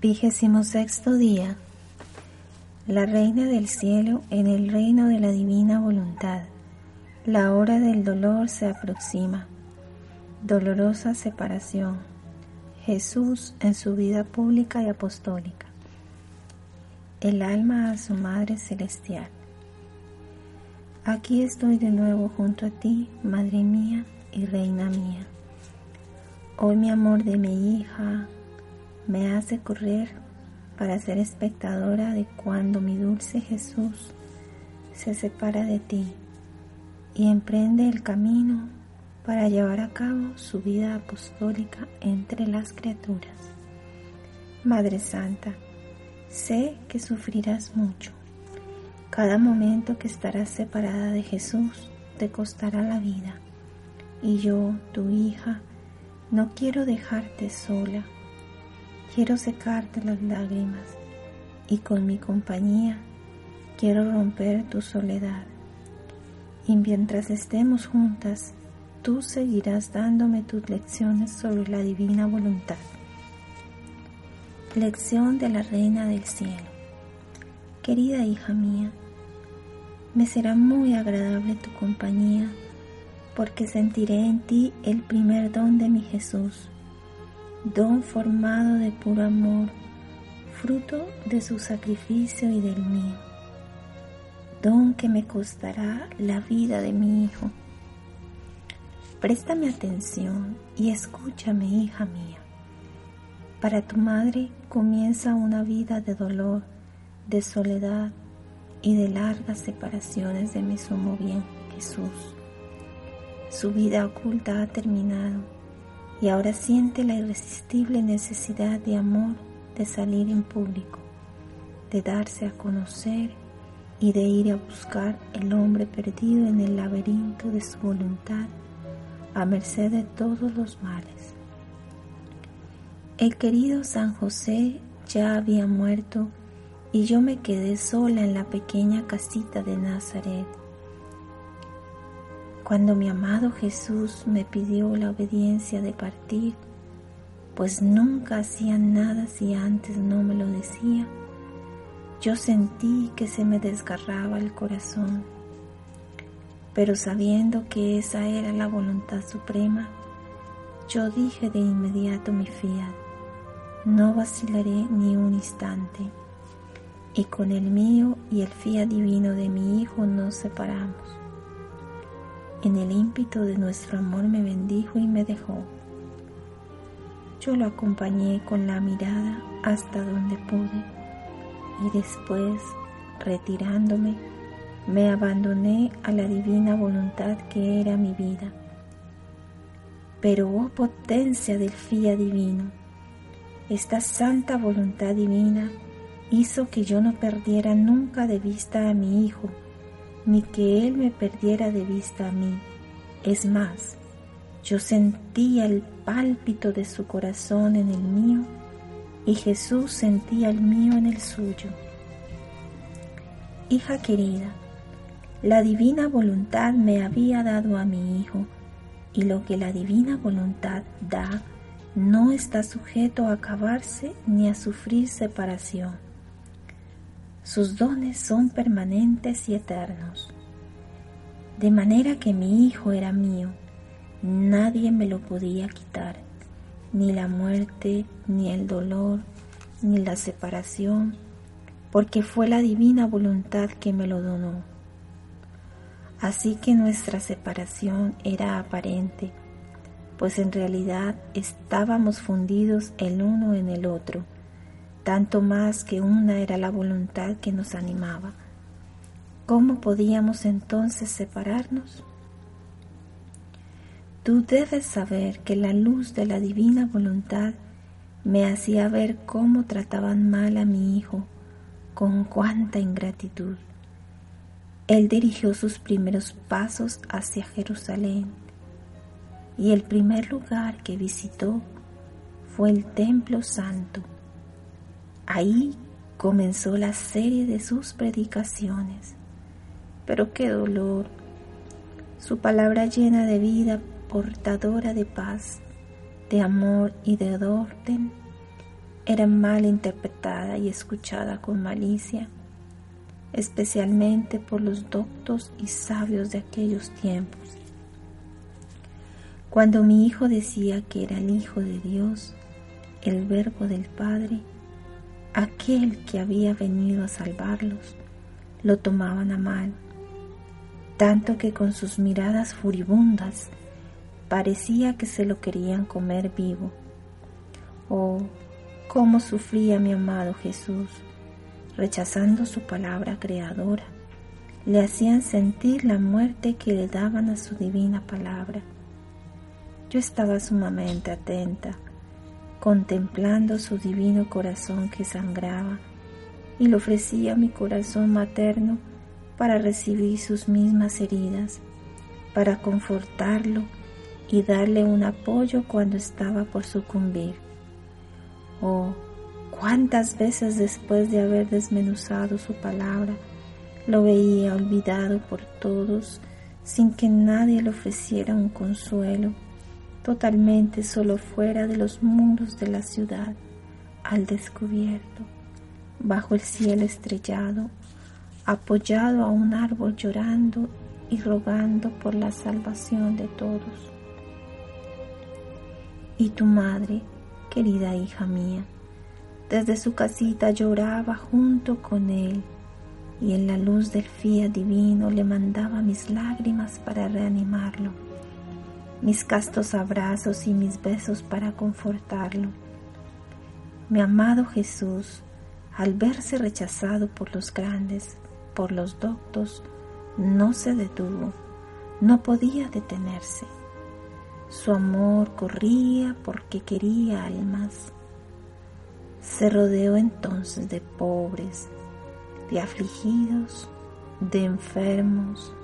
Vigésimo sexto día. La Reina del Cielo en el reino de la divina voluntad. La hora del dolor se aproxima. Dolorosa separación. Jesús en su vida pública y apostólica. El alma a su Madre Celestial. Aquí estoy de nuevo junto a ti, Madre mía y Reina mía. Hoy mi amor de mi hija, me hace correr para ser espectadora de cuando mi dulce Jesús se separa de ti y emprende el camino para llevar a cabo su vida apostólica entre las criaturas. Madre Santa, sé que sufrirás mucho. Cada momento que estarás separada de Jesús te costará la vida. Y yo, tu hija, no quiero dejarte sola quiero secarte las lágrimas y con mi compañía quiero romper tu soledad. Y mientras estemos juntas, tú seguirás dándome tus lecciones sobre la divina voluntad. Lección de la Reina del Cielo. Querida hija mía, me será muy agradable tu compañía porque sentiré en ti el primer don de mi Jesús don formado de puro amor, fruto de su sacrificio y del mío, don que me costará la vida de mi hijo. Préstame atención y escúchame, hija mía. Para tu madre comienza una vida de dolor, de soledad y de largas separaciones de mi sumo bien, Jesús. Su vida oculta ha terminado y ahora siente la irresistible necesidad de amor de salir en público, de darse a conocer y de ir a buscar el hombre perdido en el laberinto de su voluntad a merced de todos los males. El querido San José ya había muerto y yo me quedé sola en la pequeña casita de Nazaret cuando mi amado Jesús me pidió la obediencia de partir, pues nunca hacía nada si antes no me lo decía, yo sentí que se me desgarraba el corazón. Pero sabiendo que esa era la voluntad suprema, yo dije de inmediato mi fiat, no vacilaré ni un instante, y con el mío y el fiat divino de mi Hijo nos separamos. En el ímpito de nuestro amor me bendijo y me dejó. Yo lo acompañé con la mirada hasta donde pude y después, retirándome, me abandoné a la divina voluntad que era mi vida. Pero, oh potencia del fía divino, esta santa voluntad divina hizo que yo no perdiera nunca de vista a mi Hijo, ni que Él me perdiera de vista a mí. Es más, yo sentía el pálpito de su corazón en el mío y Jesús sentía el mío en el suyo. Hija querida, la divina voluntad me había dado a mi Hijo y lo que la divina voluntad da no está sujeto a acabarse ni a sufrir separación. Sus dones son permanentes y eternos. De manera que mi hijo era mío, nadie me lo podía quitar, ni la muerte, ni el dolor, ni la separación, porque fue la divina voluntad que me lo donó. Así que nuestra separación era aparente, pues en realidad estábamos fundidos el uno en el otro tanto más que una era la voluntad que nos animaba. ¿Cómo podíamos entonces separarnos? Tú debes saber que la luz de la divina voluntad me hacía ver cómo trataban mal a mi hijo, con cuánta ingratitud. Él dirigió sus primeros pasos hacia Jerusalén y el primer lugar que visitó fue el templo santo Ahí comenzó la serie de sus predicaciones. Pero qué dolor. Su palabra llena de vida, portadora de paz, de amor y de orden, era mal interpretada y escuchada con malicia, especialmente por los doctos y sabios de aquellos tiempos. Cuando mi hijo decía que era el Hijo de Dios, el Verbo del Padre, aquel que había venido a salvarlos, lo tomaban a mal, tanto que con sus miradas furibundas parecía que se lo querían comer vivo. Oh, cómo sufría mi amado Jesús, rechazando su palabra creadora. Le hacían sentir la muerte que le daban a su divina palabra. Yo estaba sumamente atenta, contemplando su divino corazón que sangraba, y le ofrecía mi corazón materno para recibir sus mismas heridas, para confortarlo y darle un apoyo cuando estaba por sucumbir. Oh, cuántas veces después de haber desmenuzado su palabra, lo veía olvidado por todos sin que nadie le ofreciera un consuelo, totalmente solo fuera de los mundos de la ciudad, al descubierto, bajo el cielo estrellado, apoyado a un árbol llorando y rogando por la salvación de todos. Y tu madre, querida hija mía, desde su casita lloraba junto con él y en la luz del fía divino le mandaba mis lágrimas para reanimarlo, mis castos abrazos y mis besos para confortarlo. Mi amado Jesús, al verse rechazado por los grandes, por los doctos, no se detuvo, no podía detenerse su amor corría porque quería almas. Se rodeó entonces de pobres, de afligidos, de enfermos,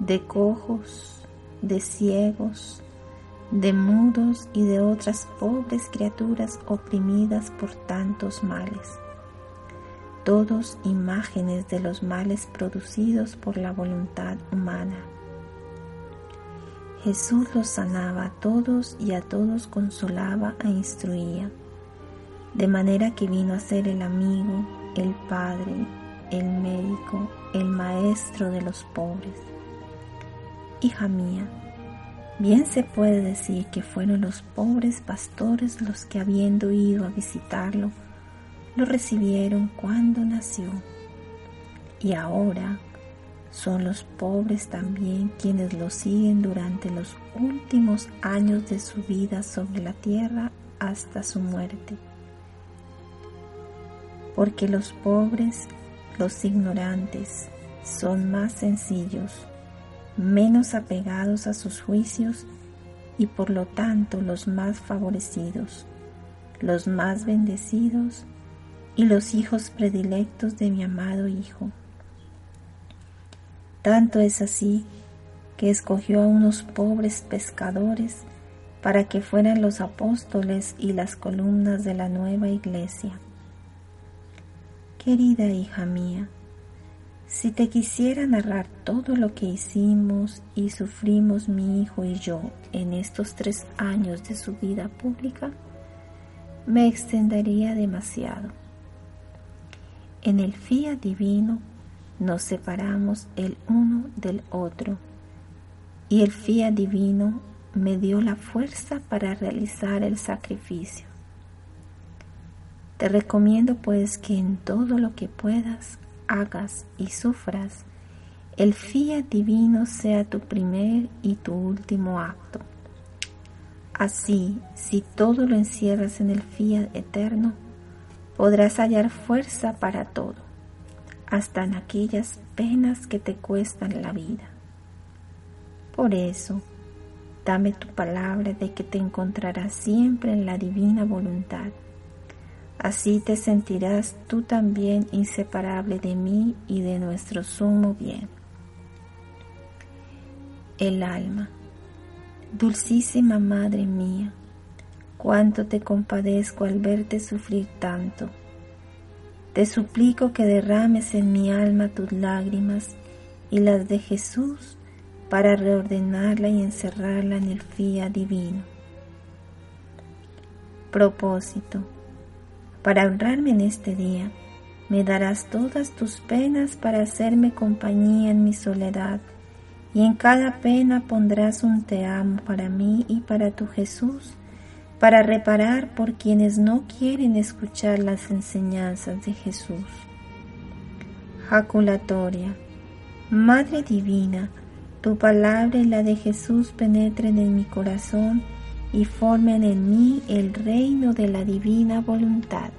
de cojos, de ciegos, de mudos y de otras pobres criaturas oprimidas por tantos males, todos imágenes de los males producidos por la voluntad humana. Jesús los sanaba a todos y a todos consolaba e instruía, de manera que vino a ser el amigo, el padre, el médico, el maestro de los pobres. Hija mía, bien se puede decir que fueron los pobres pastores los que habiendo ido a visitarlo, lo recibieron cuando nació. Y ahora, son los pobres también quienes lo siguen durante los últimos años de su vida sobre la tierra hasta su muerte. Porque los pobres, los ignorantes, son más sencillos, menos apegados a sus juicios y por lo tanto los más favorecidos, los más bendecidos y los hijos predilectos de mi amado Hijo. Tanto es así que escogió a unos pobres pescadores para que fueran los apóstoles y las columnas de la nueva iglesia. Querida hija mía, si te quisiera narrar todo lo que hicimos y sufrimos mi hijo y yo en estos tres años de su vida pública, me extendería demasiado. En el Fía Divino nos separamos el uno del otro y el fía divino me dio la fuerza para realizar el sacrificio. Te recomiendo pues que en todo lo que puedas, hagas y sufras, el fía divino sea tu primer y tu último acto. Así, si todo lo encierras en el fía eterno, podrás hallar fuerza para todo hasta en aquellas penas que te cuestan la vida. Por eso, dame tu palabra de que te encontrarás siempre en la divina voluntad. Así te sentirás tú también inseparable de mí y de nuestro sumo bien. El alma, dulcísima Madre mía, cuánto te compadezco al verte sufrir tanto te suplico que derrames en mi alma tus lágrimas y las de Jesús para reordenarla y encerrarla en el fía divino. Propósito. Para honrarme en este día. Me darás todas tus penas para hacerme compañía en mi soledad, y en cada pena pondrás un te amo para mí y para tu Jesús, para reparar por quienes no quieren escuchar las enseñanzas de Jesús. Jaculatoria. Madre Divina, tu palabra y la de Jesús penetren en mi corazón y formen en mí el reino de la divina voluntad.